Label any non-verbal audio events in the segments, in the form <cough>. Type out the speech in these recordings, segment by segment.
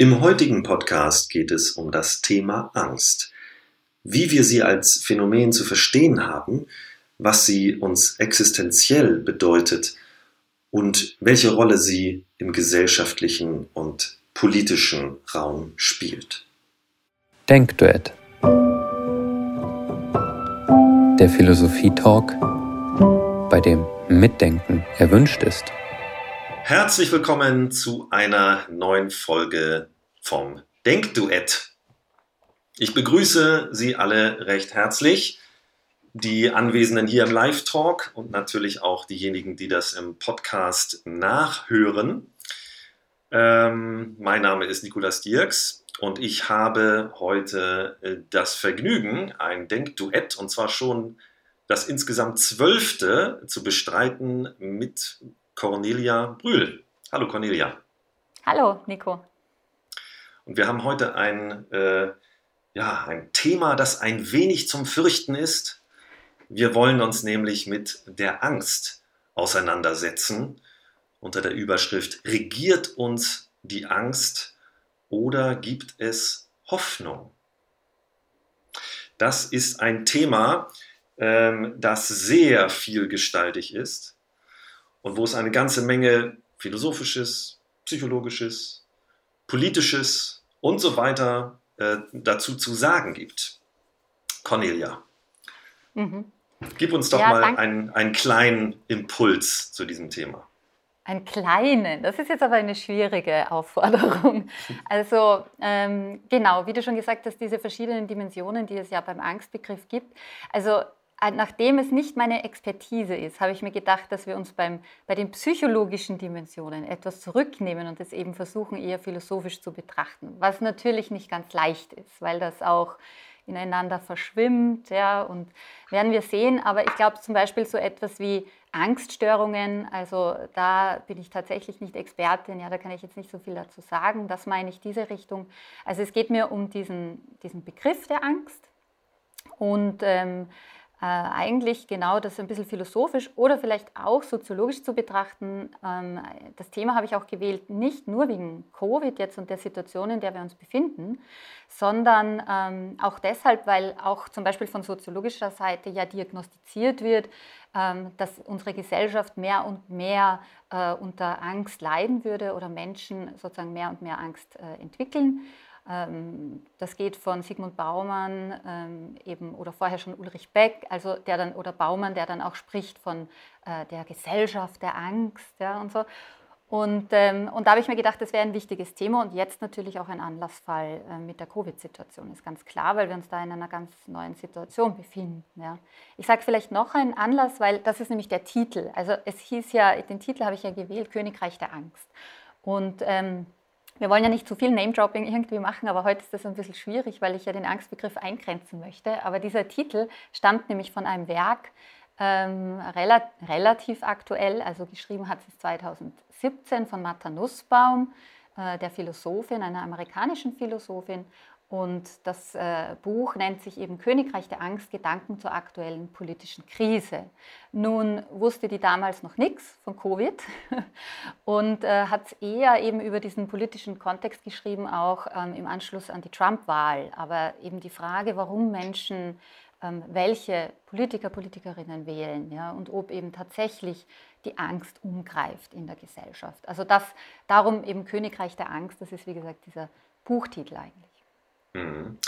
Im heutigen Podcast geht es um das Thema Angst. Wie wir sie als Phänomen zu verstehen haben, was sie uns existenziell bedeutet und welche Rolle sie im gesellschaftlichen und politischen Raum spielt. Denkduett. Der Philosophie-Talk, bei dem Mitdenken erwünscht ist. Herzlich willkommen zu einer neuen Folge vom Denkduett. Ich begrüße Sie alle recht herzlich, die Anwesenden hier im Live-Talk und natürlich auch diejenigen, die das im Podcast nachhören. Ähm, mein Name ist Nikolas Dirks und ich habe heute äh, das Vergnügen, ein Denkduett und zwar schon das insgesamt zwölfte zu bestreiten mit Cornelia Brühl. Hallo Cornelia. Hallo Nico. Und wir haben heute ein, äh, ja, ein Thema, das ein wenig zum Fürchten ist. Wir wollen uns nämlich mit der Angst auseinandersetzen unter der Überschrift Regiert uns die Angst oder gibt es Hoffnung? Das ist ein Thema, ähm, das sehr vielgestaltig ist und wo es eine ganze Menge philosophisches, psychologisches, politisches und so weiter äh, dazu zu sagen gibt. Cornelia, mhm. gib uns doch ja, mal einen, einen kleinen Impuls zu diesem Thema. Einen kleinen, das ist jetzt aber eine schwierige Aufforderung. <laughs> Also ähm, genau, wie du schon gesagt hast, diese verschiedenen Dimensionen, die es ja beim Angstbegriff gibt. Also nachdem es nicht meine Expertise ist, habe ich mir gedacht, dass wir uns beim, bei den psychologischen Dimensionen etwas zurücknehmen und es eben versuchen, eher philosophisch zu betrachten. Was natürlich nicht ganz leicht ist, weil das auch ineinander verschwimmt. Ja, und werden wir sehen. Aber ich glaube zum Beispiel so etwas wie Angststörungen, also da bin ich tatsächlich nicht Expertin, ja, da kann ich jetzt nicht so viel dazu sagen. Das meine ich diese Richtung. Also es geht mir um diesen, diesen Begriff der Angst. Und ähm, äh, eigentlich genau das ein bisschen philosophisch oder vielleicht auch soziologisch zu betrachten. Ähm, das Thema habe ich auch gewählt, nicht nur wegen Covid jetzt und der Situation, in der wir uns befinden, sondern ähm, auch deshalb, weil auch zum Beispiel von soziologischer Seite ja diagnostiziert wird, ähm, dass unsere Gesellschaft mehr und mehr äh, unter Angst leiden würde oder Menschen sozusagen mehr und mehr Angst äh, entwickeln. Ähm, das geht von Sigmund Baumann ähm, eben oder vorher schon Ulrich Beck, also der dann oder Baumann, der dann auch spricht von äh, der Gesellschaft der Angst ja, und so. Und, ähm, und da habe ich mir gedacht, das wäre ein wichtiges Thema und jetzt natürlich auch ein Anlassfall äh, mit der Covid-Situation, ist ganz klar, weil wir uns da in einer ganz neuen Situation befinden. Ja. Ich sage vielleicht noch einen Anlass, weil das ist nämlich der Titel. Also es hieß ja, den Titel habe ich ja gewählt, Königreich der Angst. Und ähm, wir wollen ja nicht zu viel Name-Dropping irgendwie machen, aber heute ist das ein bisschen schwierig, weil ich ja den Angstbegriff eingrenzen möchte. Aber dieser Titel stammt nämlich von einem Werk, ähm, rela relativ aktuell, also geschrieben hat es 2017 von Martha Nussbaum, äh, der Philosophin, einer amerikanischen Philosophin. Und das äh, Buch nennt sich eben Königreich der Angst, Gedanken zur aktuellen politischen Krise. Nun wusste die damals noch nichts von Covid <laughs> und äh, hat eher eben über diesen politischen Kontext geschrieben, auch ähm, im Anschluss an die Trump-Wahl. Aber eben die Frage, warum Menschen ähm, welche Politiker, Politikerinnen wählen ja, und ob eben tatsächlich die Angst umgreift in der Gesellschaft. Also das, darum eben Königreich der Angst, das ist wie gesagt dieser Buchtitel eigentlich. Mhm.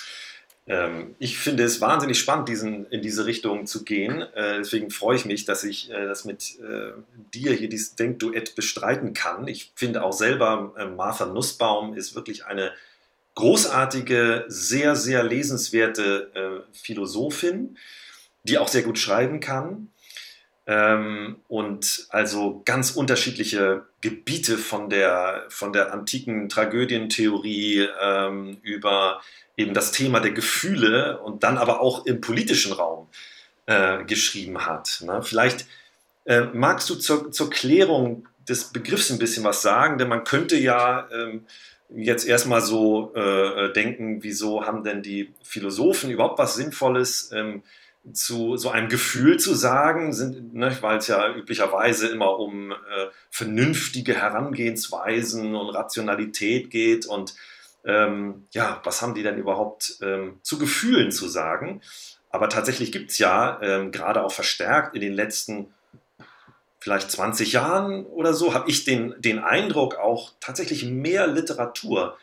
Ähm, ich finde es wahnsinnig spannend, diesen, in diese Richtung zu gehen. Äh, deswegen freue ich mich, dass ich äh, das mit äh, dir hier, dieses Denkduett, bestreiten kann. Ich finde auch selber, äh, Martha Nussbaum ist wirklich eine großartige, sehr, sehr lesenswerte äh, Philosophin, die auch sehr gut schreiben kann. Ähm, und also ganz unterschiedliche Gebiete von der, von der antiken Tragödientheorie ähm, über eben das Thema der Gefühle und dann aber auch im politischen Raum äh, geschrieben hat. Ne? Vielleicht äh, magst du zur, zur Klärung des Begriffs ein bisschen was sagen, denn man könnte ja ähm, jetzt erstmal so äh, denken, wieso haben denn die Philosophen überhaupt was Sinnvolles ähm, zu so einem Gefühl zu sagen, sind, ne, weil es ja üblicherweise immer um äh, vernünftige Herangehensweisen und Rationalität geht und ähm, ja, was haben die denn überhaupt ähm, zu Gefühlen zu sagen? Aber tatsächlich gibt es ja ähm, gerade auch verstärkt in den letzten vielleicht 20 Jahren oder so, habe ich den, den Eindruck auch tatsächlich mehr Literatur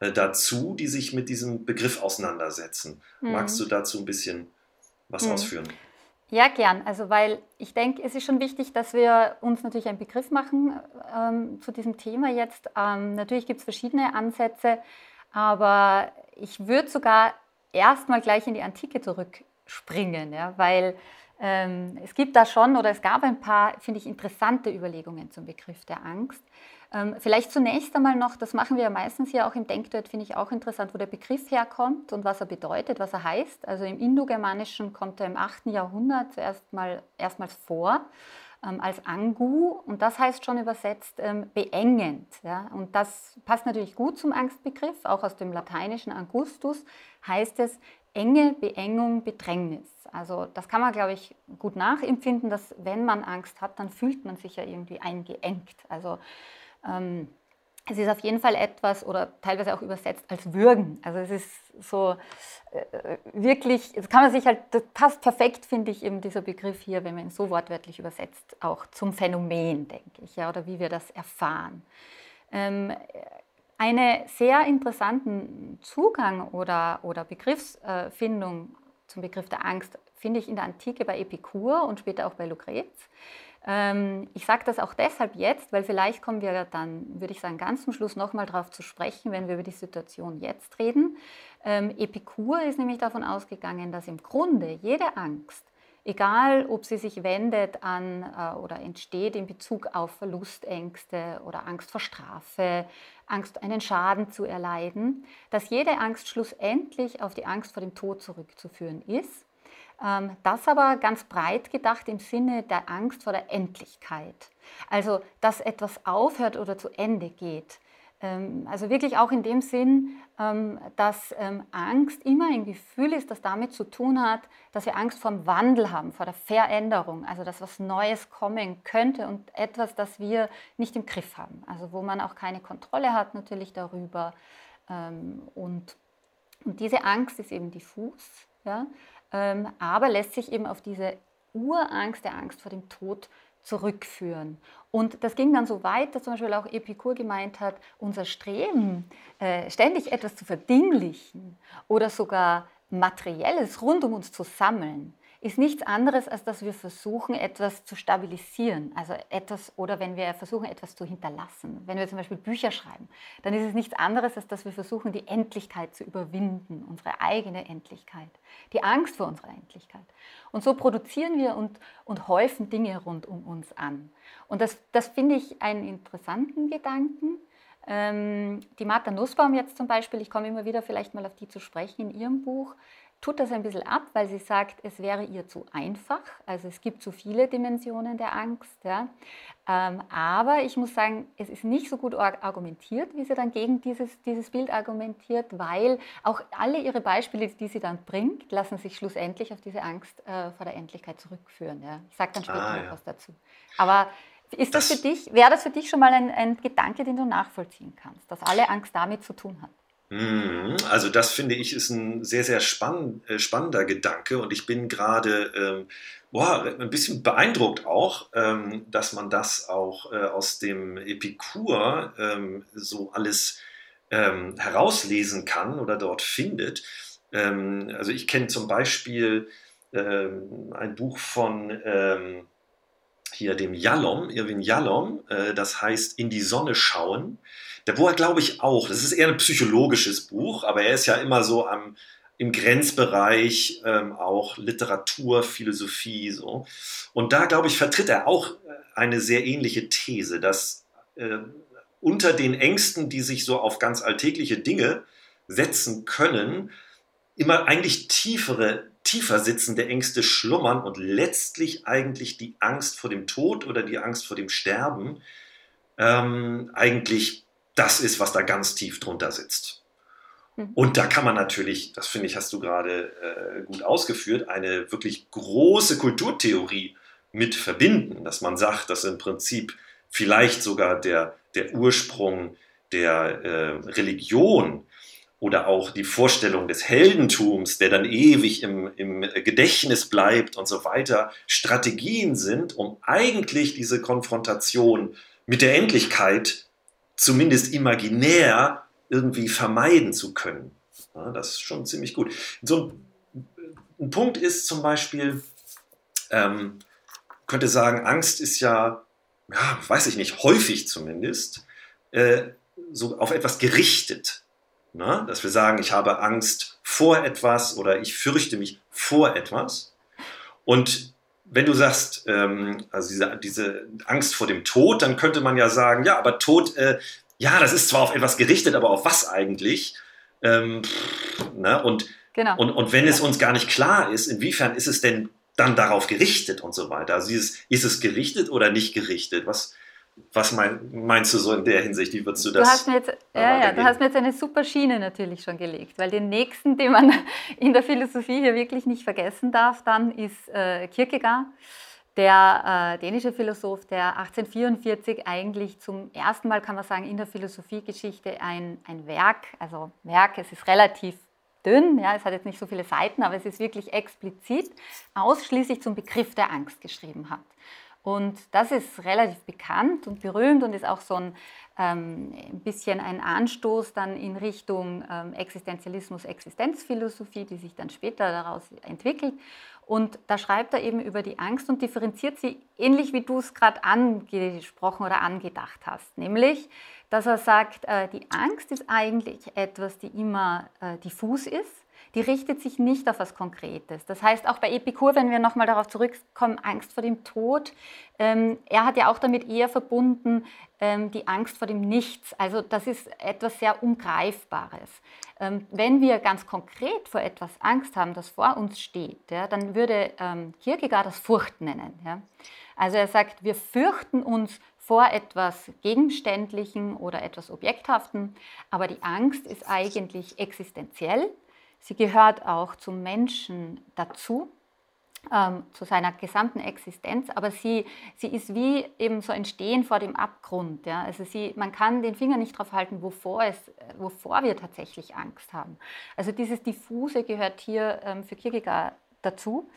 äh, dazu, die sich mit diesem Begriff auseinandersetzen. Mhm. Magst du dazu ein bisschen was mhm. ausführen? Ja, gern. Also, weil ich denke, es ist schon wichtig, dass wir uns natürlich einen Begriff machen ähm, zu diesem Thema jetzt. Ähm, natürlich gibt es verschiedene Ansätze, aber ich würde sogar erstmal gleich in die Antike zurückspringen, ja, weil ähm, es gibt da schon oder es gab ein paar, finde ich, interessante Überlegungen zum Begriff der Angst. Ähm, vielleicht zunächst einmal noch, das machen wir ja meistens hier auch im Denkduett, finde ich auch interessant, wo der Begriff herkommt und was er bedeutet, was er heißt. Also im Indogermanischen kommt er im 8. Jahrhundert zuerst mal, erstmals vor ähm, als Angu und das heißt schon übersetzt ähm, beengend. Ja? Und das passt natürlich gut zum Angstbegriff, auch aus dem lateinischen Angustus heißt es enge Beengung, Bedrängnis. Also das kann man, glaube ich, gut nachempfinden, dass wenn man Angst hat, dann fühlt man sich ja irgendwie eingeengt. Also ähm, es ist auf jeden Fall etwas oder teilweise auch übersetzt als Würgen. Also es ist so äh, wirklich, das kann man sich halt, das passt perfekt, finde ich, eben dieser Begriff hier, wenn man ihn so wortwörtlich übersetzt, auch zum Phänomen, denke ich, ja, oder wie wir das erfahren. Ähm, einen sehr interessanten Zugang oder, oder Begriffsfindung zum Begriff der Angst finde ich in der Antike bei Epikur und später auch bei Lucrez. Ähm, ich sage das auch deshalb jetzt, weil vielleicht kommen wir dann, würde ich sagen, ganz zum Schluss nochmal darauf zu sprechen, wenn wir über die Situation jetzt reden. Ähm, Epikur ist nämlich davon ausgegangen, dass im Grunde jede Angst, egal ob sie sich wendet an äh, oder entsteht in Bezug auf Verlustängste oder Angst vor Strafe, Angst, einen Schaden zu erleiden, dass jede Angst schlussendlich auf die Angst vor dem Tod zurückzuführen ist das aber ganz breit gedacht im Sinne der Angst vor der Endlichkeit. Also, dass etwas aufhört oder zu Ende geht. Ähm, also wirklich auch in dem Sinn, ähm, dass Angst immer ein Gefühl ist, das damit zu tun hat, dass wir Angst vor dem Wandel haben, vor der Veränderung, also dass was Neues kommen könnte und etwas, das wir nicht im Griff haben. Also wo man auch keine Kontrolle hat natürlich darüber. Und, und diese Angst ist eben diffus. Ja? Ähm, aber lässt sich eben auf diese Urangst der Angst vor dem Tod zurückführen. Und das ging dann so weit, dass zum Beispiel auch Epikur gemeint hat, unser Streben, äh, ständig etwas zu verdinglichen oder sogar Materielles rund um uns zu sammeln, ist nichts anderes, als dass wir versuchen, etwas zu stabilisieren. Also etwas, oder wenn wir versuchen, etwas zu hinterlassen. Wenn wir zum Beispiel Bücher schreiben, dann ist es nichts anderes, als dass wir versuchen, die Endlichkeit zu überwinden, unsere eigene Endlichkeit, die Angst vor unserer Endlichkeit. Und so produzieren wir und, und häufen Dinge rund um uns an. Und das, das finde ich einen interessanten Gedanken. Ähm, die Martha Nussbaum jetzt zum Beispiel, ich komme immer wieder vielleicht mal auf die zu sprechen in ihrem Buch, tut das ein bisschen ab, weil sie sagt, es wäre ihr zu einfach. Also es gibt zu viele Dimensionen der Angst. Ja. Ähm, aber ich muss sagen, es ist nicht so gut argumentiert, wie sie dann gegen dieses, dieses Bild argumentiert, weil auch alle ihre Beispiele, die sie dann bringt, lassen sich schlussendlich auf diese Angst äh, vor der Endlichkeit zurückführen. Ja. Ich sage dann später ah, noch ja. was dazu. Aber ist das, das für dich, wäre das für dich schon mal ein, ein Gedanke, den du nachvollziehen kannst, dass alle Angst damit zu tun hat? Mhm. Also das finde ich ist ein sehr, sehr spann äh, spannender Gedanke und ich bin gerade ähm, ein bisschen beeindruckt auch, ähm, dass man das auch äh, aus dem Epikur ähm, so alles ähm, herauslesen kann oder dort findet. Ähm, also ich kenne zum Beispiel ähm, ein Buch von hier dem Yalom, Irwin Yalom, äh, das heißt In die Sonne schauen. Da wo er, glaube ich, auch, das ist eher ein psychologisches Buch, aber er ist ja immer so am, im Grenzbereich ähm, auch Literatur, Philosophie so. Und da, glaube ich, vertritt er auch äh, eine sehr ähnliche These, dass äh, unter den Ängsten, die sich so auf ganz alltägliche Dinge setzen können, immer eigentlich tiefere, tiefer sitzende Ängste schlummern und letztlich eigentlich die Angst vor dem Tod oder die Angst vor dem Sterben ähm, eigentlich das ist, was da ganz tief drunter sitzt. Mhm. Und da kann man natürlich, das finde ich, hast du gerade äh, gut ausgeführt, eine wirklich große Kulturtheorie mit verbinden, dass man sagt, dass im Prinzip vielleicht sogar der, der Ursprung der äh, Religion oder auch die Vorstellung des Heldentums, der dann ewig im, im Gedächtnis bleibt und so weiter, Strategien sind, um eigentlich diese Konfrontation mit der Endlichkeit zumindest imaginär irgendwie vermeiden zu können. Ja, das ist schon ziemlich gut. So ein, ein Punkt ist zum Beispiel, ähm, könnte sagen, Angst ist ja, ja, weiß ich nicht, häufig zumindest, äh, so auf etwas gerichtet. Na? Dass wir sagen, ich habe Angst vor etwas oder ich fürchte mich vor etwas. Und wenn du sagst, ähm, also diese, diese, Angst vor dem Tod, dann könnte man ja sagen, ja, aber Tod, äh, ja, das ist zwar auf etwas gerichtet, aber auf was eigentlich? Ähm, pff, ne? und, genau. und, und wenn es uns gar nicht klar ist, inwiefern ist es denn dann darauf gerichtet und so weiter? Also dieses, ist es gerichtet oder nicht gerichtet? Was, was mein, meinst du so in der Hinsicht? Wie würdest du das? Du hast, mir jetzt, ja, ja, du hast mir jetzt eine super Schiene natürlich schon gelegt, weil den nächsten, den man <laughs> in der Philosophie hier wirklich nicht vergessen darf, dann ist äh, Kierkegaard, der äh, dänische Philosoph, der 1844 eigentlich zum ersten Mal, kann man sagen, in der Philosophiegeschichte ein, ein Werk, also Werk, es ist relativ dünn, ja, es hat jetzt nicht so viele Seiten, aber es ist wirklich explizit ausschließlich zum Begriff der Angst geschrieben hat. Und das ist relativ bekannt und berühmt und ist auch so ein, ähm, ein bisschen ein Anstoß dann in Richtung ähm, Existenzialismus, Existenzphilosophie, die sich dann später daraus entwickelt. Und da schreibt er eben über die Angst und differenziert sie ähnlich wie du es gerade angesprochen oder angedacht hast. Nämlich, dass er sagt, äh, die Angst ist eigentlich etwas, die immer äh, diffus ist die richtet sich nicht auf was Konkretes. Das heißt, auch bei Epikur, wenn wir nochmal darauf zurückkommen, Angst vor dem Tod, ähm, er hat ja auch damit eher verbunden ähm, die Angst vor dem Nichts. Also das ist etwas sehr Ungreifbares. Ähm, wenn wir ganz konkret vor etwas Angst haben, das vor uns steht, ja, dann würde ähm, Kierkegaard das Furcht nennen. Ja. Also er sagt, wir fürchten uns vor etwas Gegenständlichen oder etwas Objekthaften, aber die Angst ist eigentlich existenziell Sie gehört auch zum Menschen dazu, ähm, zu seiner gesamten Existenz, aber sie, sie ist wie eben so ein Stehen vor dem Abgrund. Ja? Also sie, man kann den Finger nicht drauf halten, wovor, es, wovor wir tatsächlich Angst haben. Also dieses Diffuse gehört hier ähm, für Kierkegaard dazu.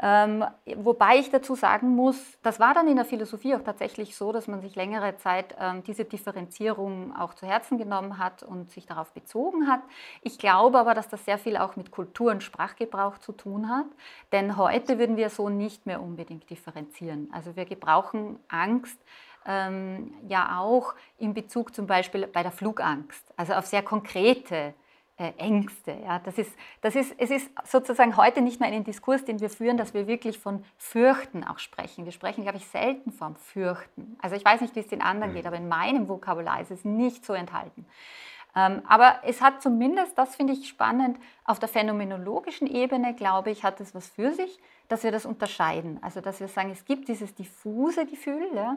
Ähm, wobei ich dazu sagen muss, das war dann in der Philosophie auch tatsächlich so, dass man sich längere Zeit ähm, diese Differenzierung auch zu Herzen genommen hat und sich darauf bezogen hat. Ich glaube aber, dass das sehr viel auch mit Kultur und Sprachgebrauch zu tun hat, denn heute würden wir so nicht mehr unbedingt differenzieren. Also wir gebrauchen Angst ähm, ja auch in Bezug zum Beispiel bei der Flugangst, also auf sehr konkrete Ängste. Ja. Das ist, das ist, es ist sozusagen heute nicht mehr ein Diskurs, den wir führen, dass wir wirklich von Fürchten auch sprechen. Wir sprechen, glaube ich, selten vom Fürchten. Also ich weiß nicht, wie es den anderen mhm. geht, aber in meinem Vokabular ist es nicht so enthalten. Ähm, aber es hat zumindest, das finde ich spannend, auf der phänomenologischen Ebene, glaube ich, hat es was für sich, dass wir das unterscheiden. Also dass wir sagen, es gibt dieses diffuse Gefühl, ja,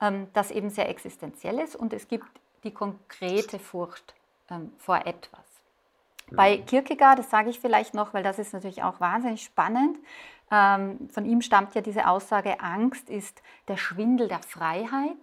ähm, das eben sehr existenziell ist, und es gibt die konkrete Furcht ähm, vor etwas. Bei Kierkegaard, das sage ich vielleicht noch, weil das ist natürlich auch wahnsinnig spannend. Ähm, von ihm stammt ja diese Aussage, Angst ist der Schwindel der Freiheit.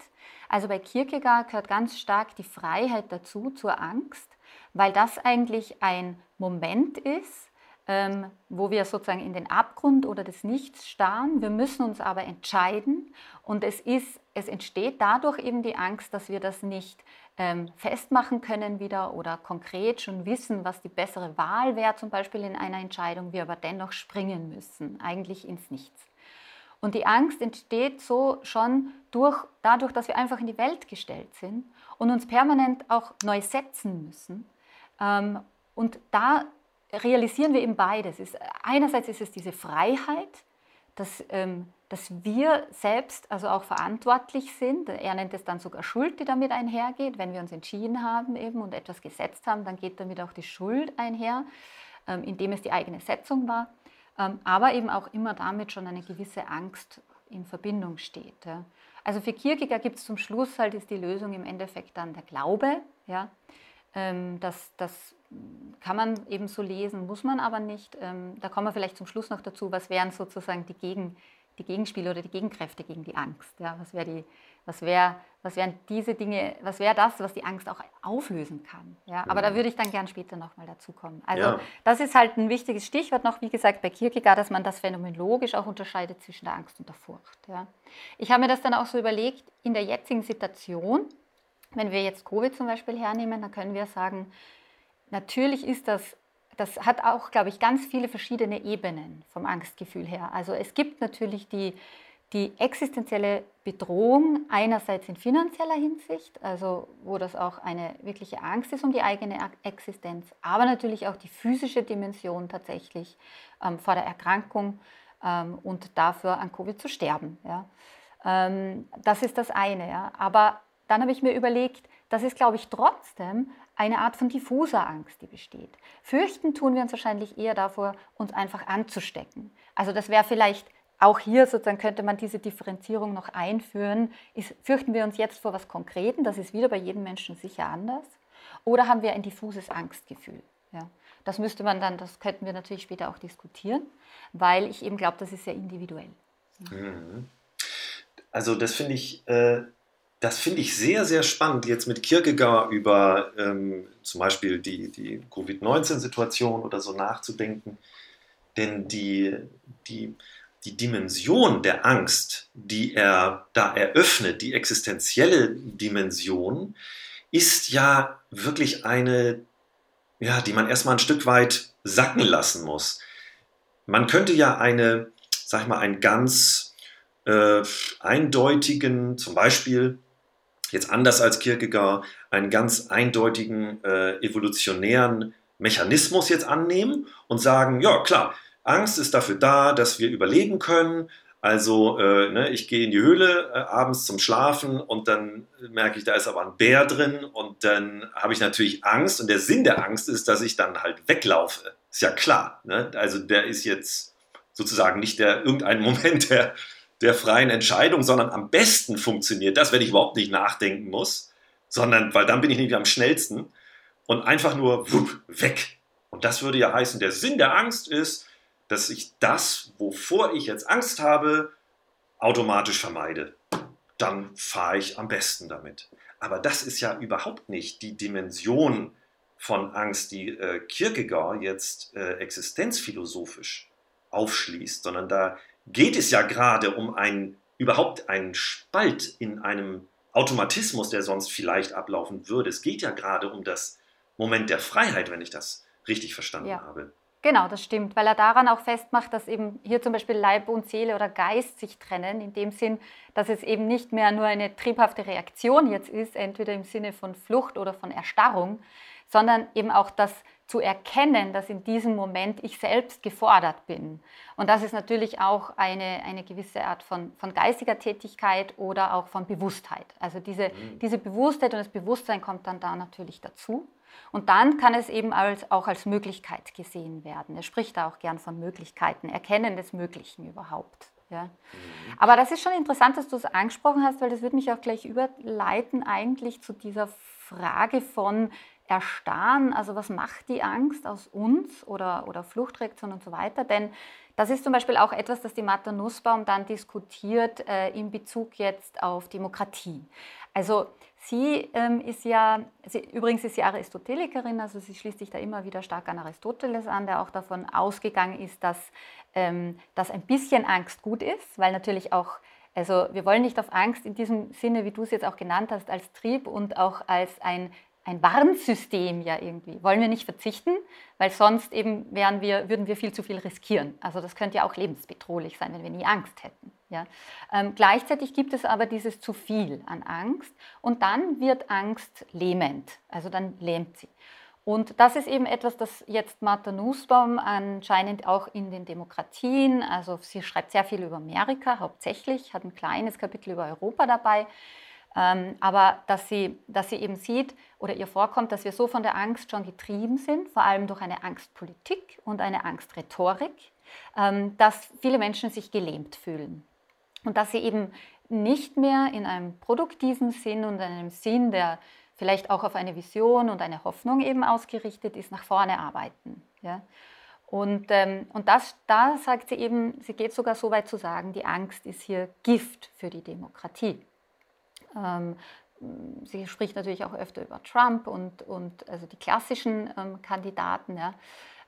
Also bei Kierkegaard gehört ganz stark die Freiheit dazu zur Angst, weil das eigentlich ein Moment ist, ähm, wo wir sozusagen in den Abgrund oder das Nichts starren. Wir müssen uns aber entscheiden und es, ist, es entsteht dadurch eben die Angst, dass wir das nicht ähm, festmachen können wieder oder konkret schon wissen, was die bessere Wahl wäre, zum Beispiel in einer Entscheidung, wir aber dennoch springen müssen, eigentlich ins Nichts. Und die Angst entsteht so schon durch, dadurch, dass wir einfach in die Welt gestellt sind und uns permanent auch neu setzen müssen. Ähm, und da realisieren wir eben beides. einerseits ist es diese Freiheit, dass, ähm, dass wir selbst also auch verantwortlich sind. Er nennt es dann sogar Schuld, die damit einhergeht. Wenn wir uns entschieden haben eben und etwas gesetzt haben, dann geht damit auch die Schuld einher, ähm, indem es die eigene Setzung war. Ähm, aber eben auch immer damit schon eine gewisse Angst in Verbindung steht. Ja. Also für Kierkegaard gibt es zum Schluss halt ist die Lösung im Endeffekt dann der Glaube. Ja. Ähm, das, das kann man eben so lesen, muss man aber nicht. Ähm, da kommen wir vielleicht zum Schluss noch dazu, was wären sozusagen die, Gegen, die Gegenspiele oder die Gegenkräfte gegen die Angst? Ja, was wäre die, was wäre, was wären diese Dinge, was wäre das, was die Angst auch auflösen kann? Ja, aber da mhm. würde ich dann gern später nochmal dazu kommen. Also ja. das ist halt ein wichtiges Stichwort noch, wie gesagt, bei Kierkegaard, dass man das phänomenologisch auch unterscheidet zwischen der Angst und der Furcht. Ja. Ich habe mir das dann auch so überlegt, in der jetzigen Situation, wenn wir jetzt Covid zum Beispiel hernehmen, dann können wir sagen, natürlich ist das das hat auch, glaube ich, ganz viele verschiedene Ebenen vom Angstgefühl her. Also es gibt natürlich die, die existenzielle Bedrohung einerseits in finanzieller Hinsicht, also wo das auch eine wirkliche Angst ist um die eigene Existenz, aber natürlich auch die physische Dimension tatsächlich ähm, vor der Erkrankung ähm, und dafür an Covid zu sterben. Ja. Ähm, das ist das eine. Ja. Aber dann habe ich mir überlegt, das ist, glaube ich, trotzdem eine Art von diffuser Angst, die besteht. Fürchten tun wir uns wahrscheinlich eher davor, uns einfach anzustecken. Also das wäre vielleicht auch hier sozusagen könnte man diese Differenzierung noch einführen. Ist, fürchten wir uns jetzt vor was Konkreten? Das ist wieder bei jedem Menschen sicher anders. Oder haben wir ein diffuses Angstgefühl? Ja, das müsste man dann, das könnten wir natürlich später auch diskutieren, weil ich eben glaube, das ist sehr individuell. Mhm. Also das finde ich äh, das finde ich sehr, sehr spannend, jetzt mit Kierkegaard über ähm, zum Beispiel die, die Covid-19-Situation oder so nachzudenken. Denn die, die, die Dimension der Angst, die er da eröffnet, die existenzielle Dimension, ist ja wirklich eine, ja, die man erstmal ein Stück weit sacken lassen muss. Man könnte ja eine, sag ich mal, einen ganz äh, eindeutigen, zum Beispiel jetzt anders als Kierkegaard einen ganz eindeutigen äh, evolutionären Mechanismus jetzt annehmen und sagen, ja klar, Angst ist dafür da, dass wir überleben können. Also äh, ne, ich gehe in die Höhle äh, abends zum Schlafen und dann merke ich, da ist aber ein Bär drin und dann habe ich natürlich Angst und der Sinn der Angst ist, dass ich dann halt weglaufe. Ist ja klar. Ne? Also der ist jetzt sozusagen nicht der irgendein <laughs> Moment der der freien Entscheidung, sondern am besten funktioniert das, wenn ich überhaupt nicht nachdenken muss, sondern, weil dann bin ich nämlich am schnellsten und einfach nur wupp, weg. Und das würde ja heißen, der Sinn der Angst ist, dass ich das, wovor ich jetzt Angst habe, automatisch vermeide. Dann fahre ich am besten damit. Aber das ist ja überhaupt nicht die Dimension von Angst, die äh, Kierkegaard jetzt äh, existenzphilosophisch aufschließt, sondern da geht es ja gerade um einen, überhaupt einen Spalt in einem Automatismus, der sonst vielleicht ablaufen würde. Es geht ja gerade um das Moment der Freiheit, wenn ich das richtig verstanden ja. habe. Genau, das stimmt, weil er daran auch festmacht, dass eben hier zum Beispiel Leib und Seele oder Geist sich trennen, in dem Sinn, dass es eben nicht mehr nur eine triebhafte Reaktion jetzt ist, entweder im Sinne von Flucht oder von Erstarrung, sondern eben auch das zu erkennen, dass in diesem Moment ich selbst gefordert bin. Und das ist natürlich auch eine, eine gewisse Art von, von geistiger Tätigkeit oder auch von Bewusstheit. Also diese, mhm. diese Bewusstheit und das Bewusstsein kommt dann da natürlich dazu. Und dann kann es eben als, auch als Möglichkeit gesehen werden. Er spricht da auch gern von Möglichkeiten, Erkennen des Möglichen überhaupt. Ja. Mhm. Aber das ist schon interessant, dass du es angesprochen hast, weil das wird mich auch gleich überleiten eigentlich zu dieser Frage von, erstarren. Also was macht die Angst aus uns oder, oder Fluchtreaktion und so weiter? Denn das ist zum Beispiel auch etwas, das die Martha Nussbaum dann diskutiert äh, in Bezug jetzt auf Demokratie. Also sie ähm, ist ja, sie, übrigens ist sie Aristotelikerin, also sie schließt sich da immer wieder stark an Aristoteles an, der auch davon ausgegangen ist, dass, ähm, dass ein bisschen Angst gut ist, weil natürlich auch also wir wollen nicht auf Angst in diesem Sinne, wie du es jetzt auch genannt hast, als Trieb und auch als ein ein Warnsystem ja irgendwie. Wollen wir nicht verzichten, weil sonst eben wären wir, würden wir viel zu viel riskieren. Also das könnte ja auch lebensbedrohlich sein, wenn wir nie Angst hätten. Ja? Ähm, gleichzeitig gibt es aber dieses zu viel an Angst und dann wird Angst lähmend, also dann lähmt sie. Und das ist eben etwas, das jetzt Martha Nussbaum anscheinend auch in den Demokratien, also sie schreibt sehr viel über Amerika hauptsächlich, hat ein kleines Kapitel über Europa dabei, ähm, aber dass sie, dass sie eben sieht oder ihr vorkommt, dass wir so von der Angst schon getrieben sind, vor allem durch eine Angstpolitik und eine Angstrhetorik, ähm, dass viele Menschen sich gelähmt fühlen. Und dass sie eben nicht mehr in einem produktiven Sinn und einem Sinn, der vielleicht auch auf eine Vision und eine Hoffnung eben ausgerichtet ist, nach vorne arbeiten. Ja? Und, ähm, und das, da sagt sie eben, sie geht sogar so weit zu sagen, die Angst ist hier Gift für die Demokratie. Ähm, sie spricht natürlich auch öfter über Trump und, und also die klassischen ähm, Kandidaten. Ja.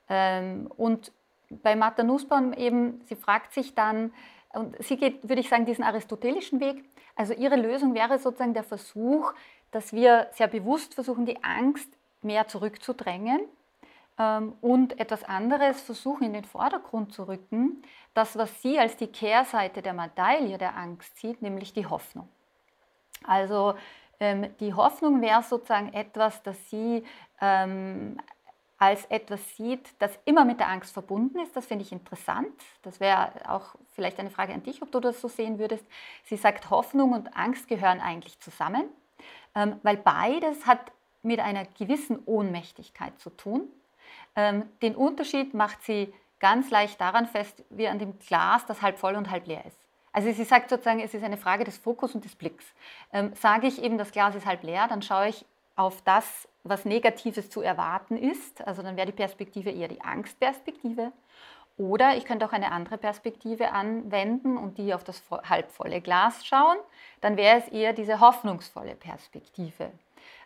Ähm, und bei Martha Nussbaum eben, sie fragt sich dann, und sie geht, würde ich sagen, diesen aristotelischen Weg. Also ihre Lösung wäre sozusagen der Versuch, dass wir sehr bewusst versuchen, die Angst mehr zurückzudrängen ähm, und etwas anderes versuchen in den Vordergrund zu rücken, das, was sie als die Kehrseite der Medaille der Angst sieht, nämlich die Hoffnung. Also ähm, die Hoffnung wäre sozusagen etwas, das sie ähm, als etwas sieht, das immer mit der Angst verbunden ist. Das finde ich interessant. Das wäre auch vielleicht eine Frage an dich, ob du das so sehen würdest. Sie sagt, Hoffnung und Angst gehören eigentlich zusammen, ähm, weil beides hat mit einer gewissen Ohnmächtigkeit zu tun. Ähm, den Unterschied macht sie ganz leicht daran fest, wie an dem Glas, das halb voll und halb leer ist. Also sie sagt sozusagen, es ist eine Frage des Fokus und des Blicks. Ähm, sage ich eben, das Glas ist halb leer, dann schaue ich auf das, was Negatives zu erwarten ist. Also dann wäre die Perspektive eher die Angstperspektive. Oder ich könnte auch eine andere Perspektive anwenden und die auf das halbvolle Glas schauen. Dann wäre es eher diese hoffnungsvolle Perspektive.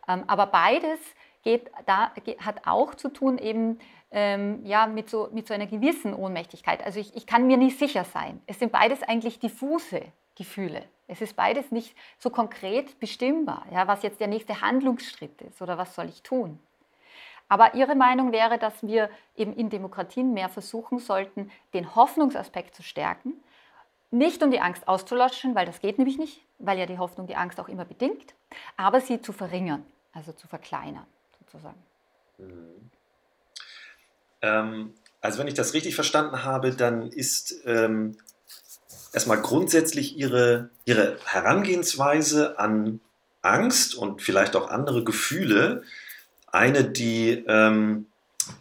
Ähm, aber beides geht, da, hat auch zu tun eben ähm, ja, mit, so, mit so einer gewissen Ohnmächtigkeit. Also ich, ich kann mir nicht sicher sein. Es sind beides eigentlich diffuse Gefühle. Es ist beides nicht so konkret bestimmbar, ja, was jetzt der nächste Handlungsschritt ist oder was soll ich tun. Aber Ihre Meinung wäre, dass wir eben in Demokratien mehr versuchen sollten, den Hoffnungsaspekt zu stärken, nicht um die Angst auszulöschen, weil das geht nämlich nicht, weil ja die Hoffnung die Angst auch immer bedingt, aber sie zu verringern, also zu verkleinern sozusagen. Mhm. Ähm, also wenn ich das richtig verstanden habe, dann ist ähm, erstmal grundsätzlich ihre, ihre Herangehensweise an Angst und vielleicht auch andere Gefühle eine, die, ähm,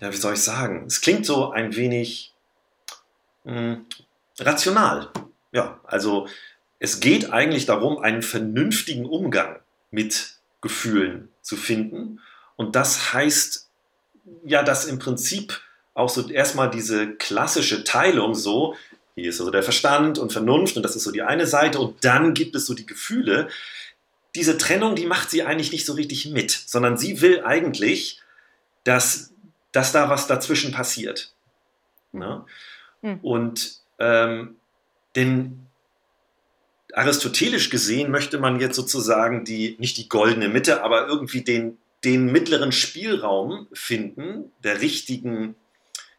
ja, wie soll ich sagen, es klingt so ein wenig mh, hm, rational. Ja, also es geht eigentlich darum, einen vernünftigen Umgang mit Gefühlen zu finden und das heißt ja, dass im Prinzip auch so erstmal diese klassische Teilung so, hier ist also der Verstand und Vernunft und das ist so die eine Seite und dann gibt es so die Gefühle. Diese Trennung, die macht sie eigentlich nicht so richtig mit, sondern sie will eigentlich, dass, dass da was dazwischen passiert. Ne? Mhm. Und ähm, denn aristotelisch gesehen möchte man jetzt sozusagen die, nicht die goldene Mitte, aber irgendwie den, den mittleren Spielraum finden, der richtigen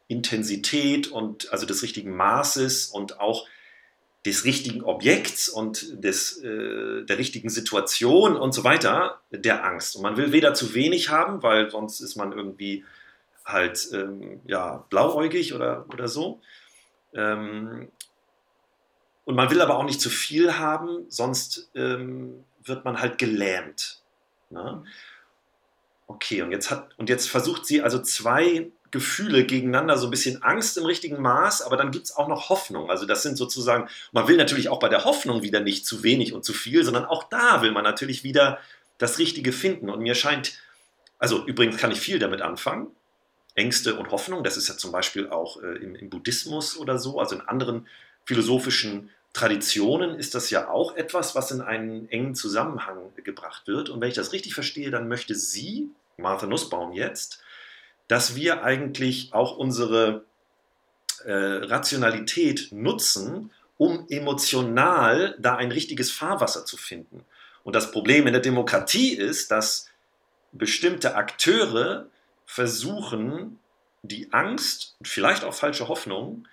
Intensität und also des richtigen Maßes und auch des richtigen Objekts und des, äh, der richtigen Situation und so weiter der Angst. Und man will weder zu wenig haben, weil sonst ist man irgendwie halt ähm, ja, blauäugig oder, oder so. Ähm, und man will aber auch nicht zu viel haben, sonst ähm, wird man halt gelähmt. Ne? Okay, und jetzt, hat, und jetzt versucht sie also zwei Gefühle gegeneinander, so ein bisschen Angst im richtigen Maß, aber dann gibt es auch noch Hoffnung. Also das sind sozusagen, man will natürlich auch bei der Hoffnung wieder nicht zu wenig und zu viel, sondern auch da will man natürlich wieder das Richtige finden. Und mir scheint, also übrigens kann ich viel damit anfangen, Ängste und Hoffnung, das ist ja zum Beispiel auch äh, im, im Buddhismus oder so, also in anderen philosophischen Traditionen ist das ja auch etwas, was in einen engen Zusammenhang gebracht wird. Und wenn ich das richtig verstehe, dann möchte sie, Martha Nussbaum jetzt, dass wir eigentlich auch unsere äh, Rationalität nutzen, um emotional da ein richtiges Fahrwasser zu finden. Und das Problem in der Demokratie ist, dass bestimmte Akteure versuchen, die Angst und vielleicht auch falsche Hoffnung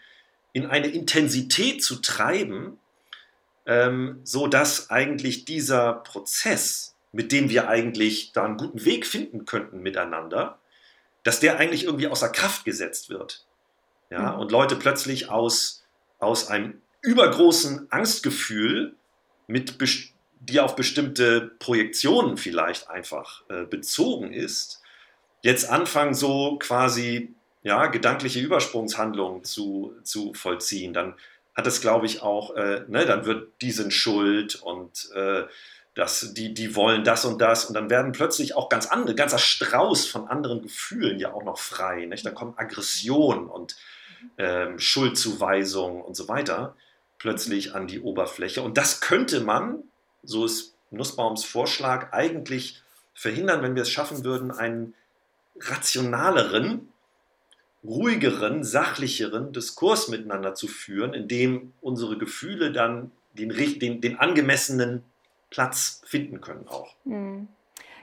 in eine Intensität zu treiben, ähm, so dass eigentlich dieser Prozess, mit dem wir eigentlich da einen guten Weg finden könnten miteinander, dass der eigentlich irgendwie außer Kraft gesetzt wird. Ja, mhm. und Leute plötzlich aus, aus einem übergroßen Angstgefühl, mit die auf bestimmte Projektionen vielleicht einfach äh, bezogen ist, jetzt anfangen so quasi ja, gedankliche Übersprungshandlungen zu, zu vollziehen, dann hat es, glaube ich, auch, äh, ne, dann wird die sind schuld und äh, dass die, die wollen das und das und dann werden plötzlich auch ganz andere, ganzer Strauß von anderen Gefühlen ja auch noch frei. Nicht? Da kommt Aggression und ähm, Schuldzuweisung und so weiter plötzlich an die Oberfläche. Und das könnte man, so ist Nussbaums Vorschlag, eigentlich verhindern, wenn wir es schaffen würden, einen rationaleren, ruhigeren, sachlicheren Diskurs miteinander zu führen, in dem unsere Gefühle dann den, den, den angemessenen Platz finden können auch. Mhm.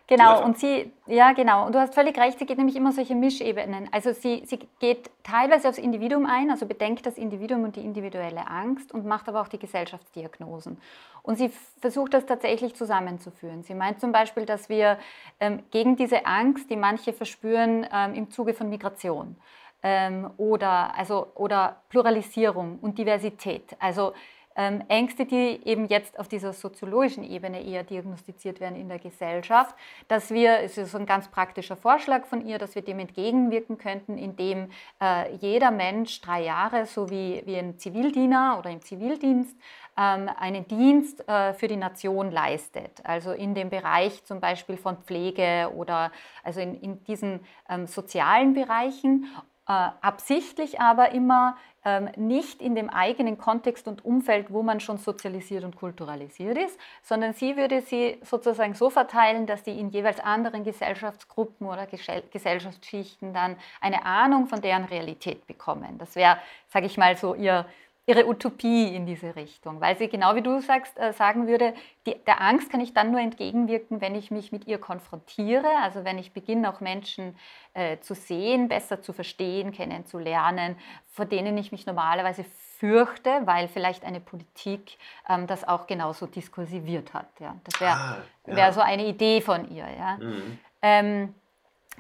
Genau, und sie, ja genau, und du hast völlig recht, sie geht nämlich immer solche Mischebenen. Also sie, sie geht teilweise aufs Individuum ein, also bedenkt das Individuum und die individuelle Angst und macht aber auch die Gesellschaftsdiagnosen. Und sie versucht das tatsächlich zusammenzuführen. Sie meint zum Beispiel, dass wir ähm, gegen diese Angst, die manche verspüren ähm, im Zuge von Migration ähm, oder, also, oder Pluralisierung und Diversität, also ähm, Ängste, die eben jetzt auf dieser soziologischen Ebene eher diagnostiziert werden in der Gesellschaft, dass wir, es ist ein ganz praktischer Vorschlag von ihr, dass wir dem entgegenwirken könnten, indem äh, jeder Mensch drei Jahre, so wie, wie ein Zivildiener oder im Zivildienst, ähm, einen Dienst äh, für die Nation leistet. Also in dem Bereich zum Beispiel von Pflege oder also in, in diesen ähm, sozialen Bereichen absichtlich aber immer ähm, nicht in dem eigenen Kontext und Umfeld, wo man schon sozialisiert und kulturalisiert ist, sondern sie würde sie sozusagen so verteilen, dass die in jeweils anderen Gesellschaftsgruppen oder Gesellschaftsschichten dann eine Ahnung von deren Realität bekommen. Das wäre, sage ich mal, so ihr ihre Utopie in diese Richtung, weil sie genau wie du sagst, äh, sagen würde, die, der Angst kann ich dann nur entgegenwirken, wenn ich mich mit ihr konfrontiere, also wenn ich beginne, auch Menschen äh, zu sehen, besser zu verstehen, kennenzulernen, vor denen ich mich normalerweise fürchte, weil vielleicht eine Politik ähm, das auch genauso diskursiviert hat. Ja. Das wäre ah, ja. wär so eine Idee von ihr. Ja. Mhm. Ähm,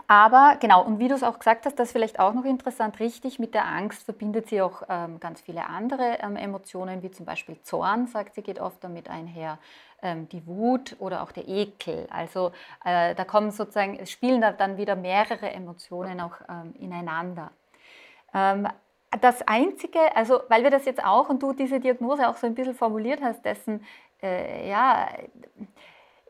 aber genau, und wie du es auch gesagt hast, das ist vielleicht auch noch interessant, richtig, mit der Angst verbindet sie auch ähm, ganz viele andere ähm, Emotionen, wie zum Beispiel Zorn, sagt sie, geht oft damit einher, ähm, die Wut oder auch der Ekel. Also äh, da kommen sozusagen, spielen da dann wieder mehrere Emotionen auch ähm, ineinander. Ähm, das Einzige, also weil wir das jetzt auch und du diese Diagnose auch so ein bisschen formuliert hast, dessen, äh, ja,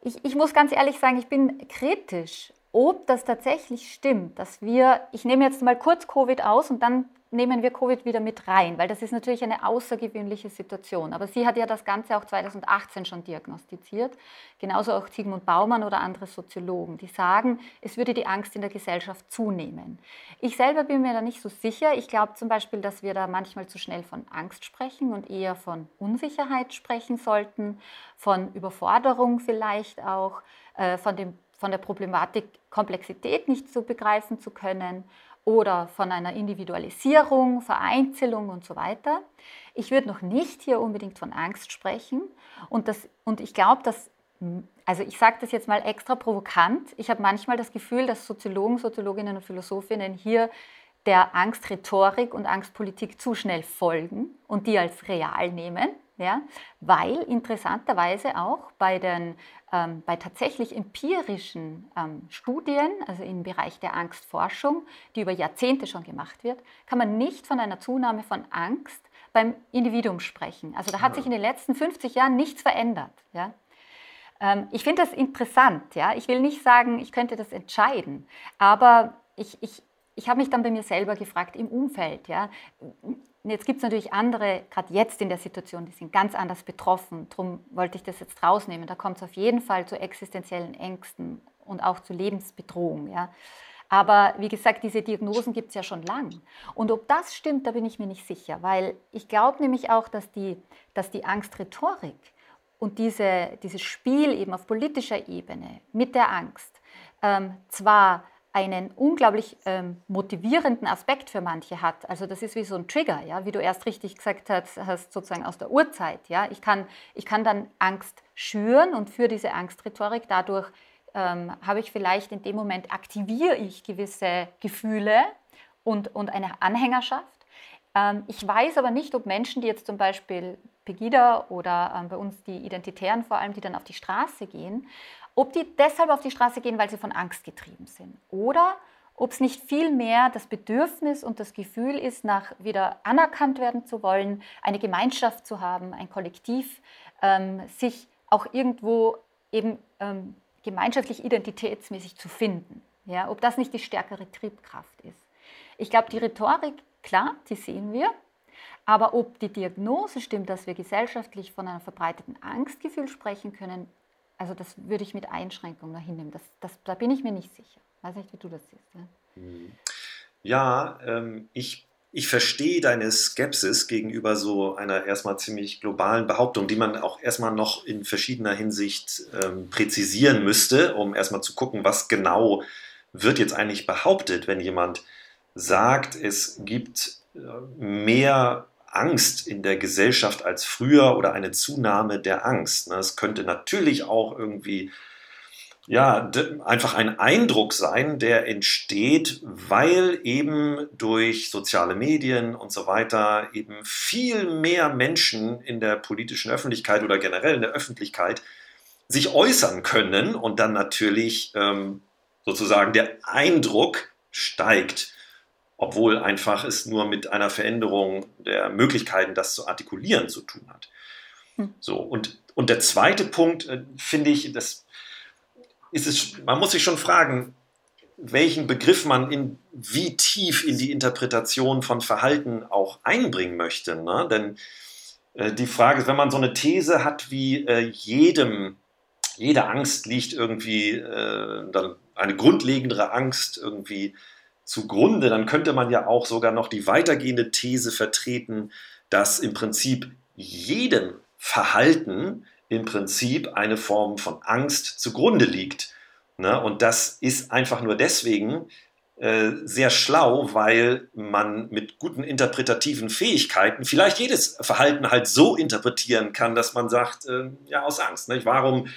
ich, ich muss ganz ehrlich sagen, ich bin kritisch ob das tatsächlich stimmt, dass wir, ich nehme jetzt mal kurz Covid aus und dann nehmen wir Covid wieder mit rein, weil das ist natürlich eine außergewöhnliche Situation. Aber sie hat ja das Ganze auch 2018 schon diagnostiziert, genauso auch Sigmund Baumann oder andere Soziologen, die sagen, es würde die Angst in der Gesellschaft zunehmen. Ich selber bin mir da nicht so sicher. Ich glaube zum Beispiel, dass wir da manchmal zu schnell von Angst sprechen und eher von Unsicherheit sprechen sollten, von Überforderung vielleicht auch, äh, von dem von der Problematik Komplexität nicht so begreifen zu können oder von einer Individualisierung, Vereinzelung und so weiter. Ich würde noch nicht hier unbedingt von Angst sprechen. Und, das, und ich glaube, dass, also ich sage das jetzt mal extra provokant, ich habe manchmal das Gefühl, dass Soziologen, Soziologinnen und Philosophinnen hier der Angstrhetorik und Angstpolitik zu schnell folgen und die als real nehmen ja, weil interessanterweise auch bei, den, ähm, bei tatsächlich empirischen ähm, Studien, also im Bereich der Angstforschung, die über Jahrzehnte schon gemacht wird, kann man nicht von einer Zunahme von Angst beim Individuum sprechen. Also da hat sich in den letzten 50 Jahren nichts verändert. Ja. Ähm, ich finde das interessant. Ja. Ich will nicht sagen, ich könnte das entscheiden, aber ich, ich, ich habe mich dann bei mir selber gefragt, im Umfeld, ja, jetzt gibt es natürlich andere, gerade jetzt in der Situation, die sind ganz anders betroffen. Darum wollte ich das jetzt rausnehmen. Da kommt es auf jeden Fall zu existenziellen Ängsten und auch zu Lebensbedrohung. Ja. Aber wie gesagt, diese Diagnosen gibt es ja schon lang. Und ob das stimmt, da bin ich mir nicht sicher, weil ich glaube nämlich auch, dass die, dass die Angstrhetorik und diese, dieses Spiel eben auf politischer Ebene mit der Angst ähm, zwar einen unglaublich ähm, motivierenden Aspekt für manche hat. Also das ist wie so ein Trigger, ja, wie du erst richtig gesagt hast, hast sozusagen aus der Urzeit. Ja, ich kann, ich kann dann Angst schüren und für diese Angstrhetorik dadurch ähm, habe ich vielleicht in dem Moment aktiviere ich gewisse Gefühle und, und eine Anhängerschaft. Ähm, ich weiß aber nicht, ob Menschen, die jetzt zum Beispiel Pegida oder ähm, bei uns die Identitären vor allem, die dann auf die Straße gehen, ob die deshalb auf die Straße gehen, weil sie von Angst getrieben sind oder ob es nicht vielmehr das Bedürfnis und das Gefühl ist, nach wieder anerkannt werden zu wollen, eine Gemeinschaft zu haben, ein Kollektiv, ähm, sich auch irgendwo eben ähm, gemeinschaftlich identitätsmäßig zu finden. Ja, ob das nicht die stärkere Triebkraft ist. Ich glaube, die Rhetorik, klar, die sehen wir, aber ob die Diagnose stimmt, dass wir gesellschaftlich von einem verbreiteten Angstgefühl sprechen können, also das würde ich mit Einschränkungen hinnehmen. Das, das, da bin ich mir nicht sicher. Weiß nicht, wie du das siehst. Ja, ja ähm, ich ich verstehe deine Skepsis gegenüber so einer erstmal ziemlich globalen Behauptung, die man auch erstmal noch in verschiedener Hinsicht ähm, präzisieren müsste, um erstmal zu gucken, was genau wird jetzt eigentlich behauptet, wenn jemand sagt, es gibt äh, mehr Angst in der Gesellschaft als früher oder eine Zunahme der Angst. Es könnte natürlich auch irgendwie ja, einfach ein Eindruck sein, der entsteht, weil eben durch soziale Medien und so weiter eben viel mehr Menschen in der politischen Öffentlichkeit oder generell in der Öffentlichkeit sich äußern können und dann natürlich ähm, sozusagen der Eindruck steigt, obwohl einfach es nur mit einer Veränderung der Möglichkeiten, das zu artikulieren, zu tun hat. Hm. So, und, und der zweite Punkt, äh, finde ich, das ist es, man muss sich schon fragen, welchen Begriff man in, wie tief in die Interpretation von Verhalten auch einbringen möchte. Ne? Denn äh, die Frage ist, wenn man so eine These hat wie äh, jedem, jede Angst liegt irgendwie, äh, dann eine grundlegendere Angst irgendwie zugrunde, dann könnte man ja auch sogar noch die weitergehende These vertreten, dass im Prinzip jedem Verhalten im Prinzip eine Form von Angst zugrunde liegt. Ne? Und das ist einfach nur deswegen sehr schlau, weil man mit guten interpretativen Fähigkeiten vielleicht jedes Verhalten halt so interpretieren kann, dass man sagt, äh, ja, aus Angst. Nicht? Warum,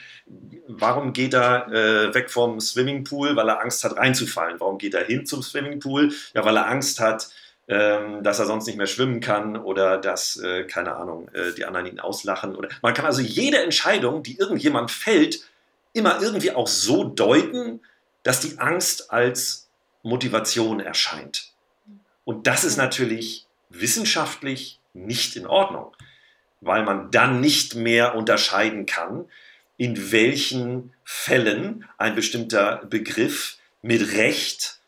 warum geht er äh, weg vom Swimmingpool? Weil er Angst hat, reinzufallen. Warum geht er hin zum Swimmingpool? Ja, weil er Angst hat, ähm, dass er sonst nicht mehr schwimmen kann oder dass, äh, keine Ahnung, äh, die anderen ihn auslachen. Oder man kann also jede Entscheidung, die irgendjemand fällt, immer irgendwie auch so deuten, dass die Angst als Motivation erscheint. Und das ist natürlich wissenschaftlich nicht in Ordnung, weil man dann nicht mehr unterscheiden kann, in welchen Fällen ein bestimmter Begriff mit Recht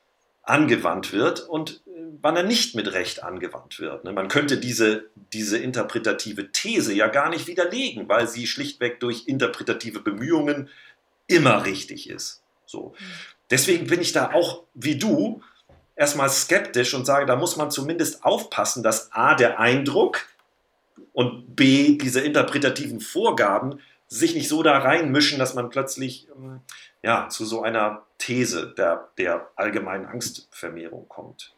angewandt wird und wann er nicht mit Recht angewandt wird. Ne? Man könnte diese, diese interpretative These ja gar nicht widerlegen, weil sie schlichtweg durch interpretative Bemühungen immer richtig ist. So. Deswegen bin ich da auch wie du erstmal skeptisch und sage, da muss man zumindest aufpassen, dass A, der Eindruck und B, diese interpretativen Vorgaben sich nicht so da reinmischen, dass man plötzlich ähm, ja, zu so einer These der, der allgemeinen Angstvermehrung kommt.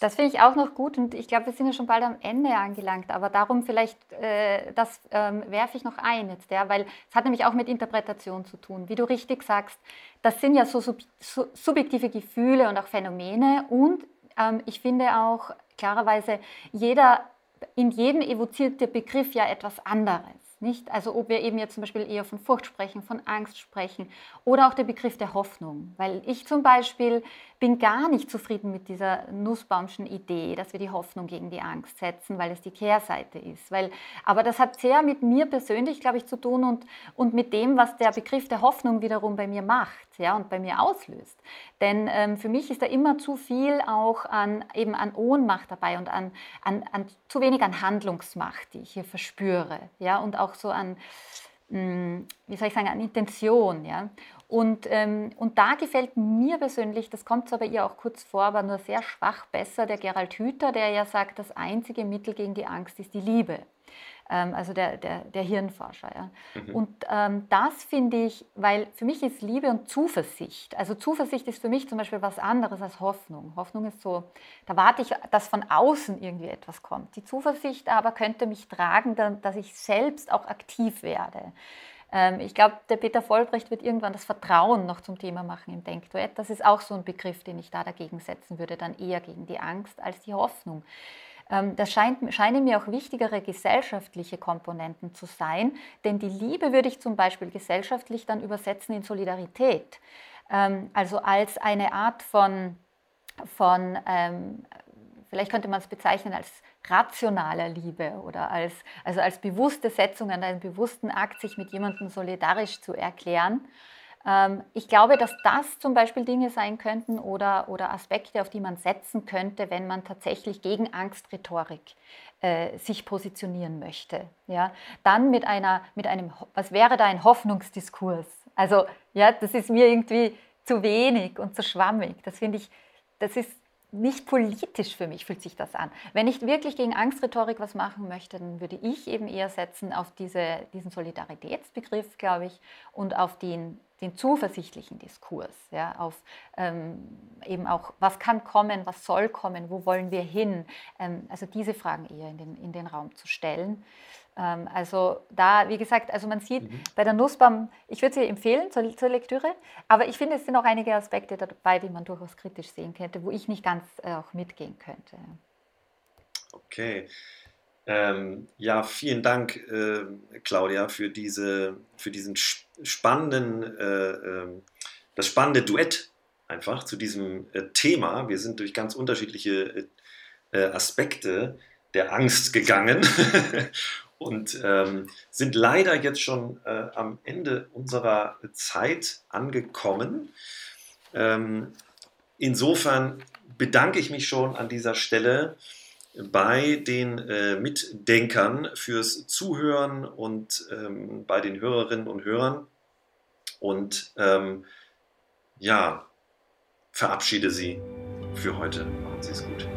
Das finde ich auch noch gut und ich glaube, wir sind ja schon bald am Ende angelangt, aber darum vielleicht, äh, das ähm, werfe ich noch ein jetzt, ja, weil es hat nämlich auch mit Interpretation zu tun. Wie du richtig sagst, das sind ja so sub su subjektive Gefühle und auch Phänomene und ähm, ich finde auch klarerweise, jeder, in jedem evoziert der Begriff ja etwas anderes. Nicht? Also ob wir eben jetzt zum Beispiel eher von Furcht sprechen, von Angst sprechen oder auch der Begriff der Hoffnung. Weil ich zum Beispiel bin gar nicht zufrieden mit dieser Nussbaumschen Idee, dass wir die Hoffnung gegen die Angst setzen, weil es die Kehrseite ist. Weil, aber das hat sehr mit mir persönlich, glaube ich, zu tun und, und mit dem, was der Begriff der Hoffnung wiederum bei mir macht ja, und bei mir auslöst. Denn ähm, für mich ist da immer zu viel auch an, eben an Ohnmacht dabei und an, an, an zu wenig an Handlungsmacht, die ich hier verspüre. Ja, und auch so an, mh, hm, wie soll ich sagen, an Intention. Ja. Und, ähm, und da gefällt mir persönlich, das kommt zwar bei ihr auch kurz vor, aber nur sehr schwach besser, der Gerald Hüther, der ja sagt, das einzige Mittel gegen die Angst ist die Liebe. Ähm, also der, der, der Hirnforscher. Ja. Mhm. Und ähm, das finde ich, weil für mich ist Liebe und Zuversicht, also Zuversicht ist für mich zum Beispiel was anderes als Hoffnung. Hoffnung ist so, da warte ich, dass von außen irgendwie etwas kommt. Die Zuversicht aber könnte mich tragen, dass ich selbst auch aktiv werde. Ähm, ich glaube, der Peter Vollbrecht wird irgendwann das Vertrauen noch zum Thema machen im Denkduett. Das ist auch so ein Begriff, den ich da dagegen setzen würde, dann eher gegen die Angst als die Hoffnung. Ähm, das scheint, scheinen mir auch wichtigere gesellschaftliche Komponenten zu sein, denn die Liebe würde ich zum Beispiel gesellschaftlich dann übersetzen in Solidarität. Ähm, also als eine Art von, von vielleicht könnte man es bezeichnen als rationaler Liebe oder als, also als bewusste Setzung an einen bewussten Akt, sich mit jemandem solidarisch zu erklären. Ähm, ich glaube, dass das zum Beispiel Dinge sein könnten oder, oder Aspekte, auf die man setzen könnte, wenn man tatsächlich gegen Angstrhetorik äh, sich positionieren möchte. Ja? Dann mit, einer, mit einem, was wäre da ein Hoffnungsdiskurs? Also, ja, das ist mir irgendwie zu wenig und zu schwammig. Das finde ich, das ist nicht politisch für mich fühlt sich das an. Wenn ich wirklich gegen Angstrhetorik was machen möchte, dann würde ich eben eher setzen auf diese, diesen Solidaritätsbegriff, glaube ich, und auf den, den zuversichtlichen Diskurs, ja, auf ähm, eben auch, was kann kommen, was soll kommen, wo wollen wir hin, ähm, also diese Fragen eher in den, in den Raum zu stellen. Ähm, also da, wie gesagt, also man sieht mhm. bei der Nussbaum, ich würde sie empfehlen zur, zur, Lektüre, aber ich finde, es sind auch einige Aspekte dabei, die man durchaus kritisch sehen könnte, wo ich nicht ganz äh, auch mitgehen könnte. Okay. Ähm, ja, vielen Dank, äh, Claudia, für, diese, für diesen spannenden, äh, ähm, das spannende Duett einfach zu diesem äh, Thema. Wir sind durch ganz unterschiedliche äh, Aspekte der Angst gegangen <laughs> und ähm, sind leider jetzt schon äh, am Ende unserer Zeit angekommen. Ähm, insofern bedanke ich mich schon an dieser Stelle bei den äh, Mitdenkern fürs Zuhören und ähm, bei den Hörerinnen und Hörern und ähm, ja, verabschiede Sie für heute. Machen Sie es gut.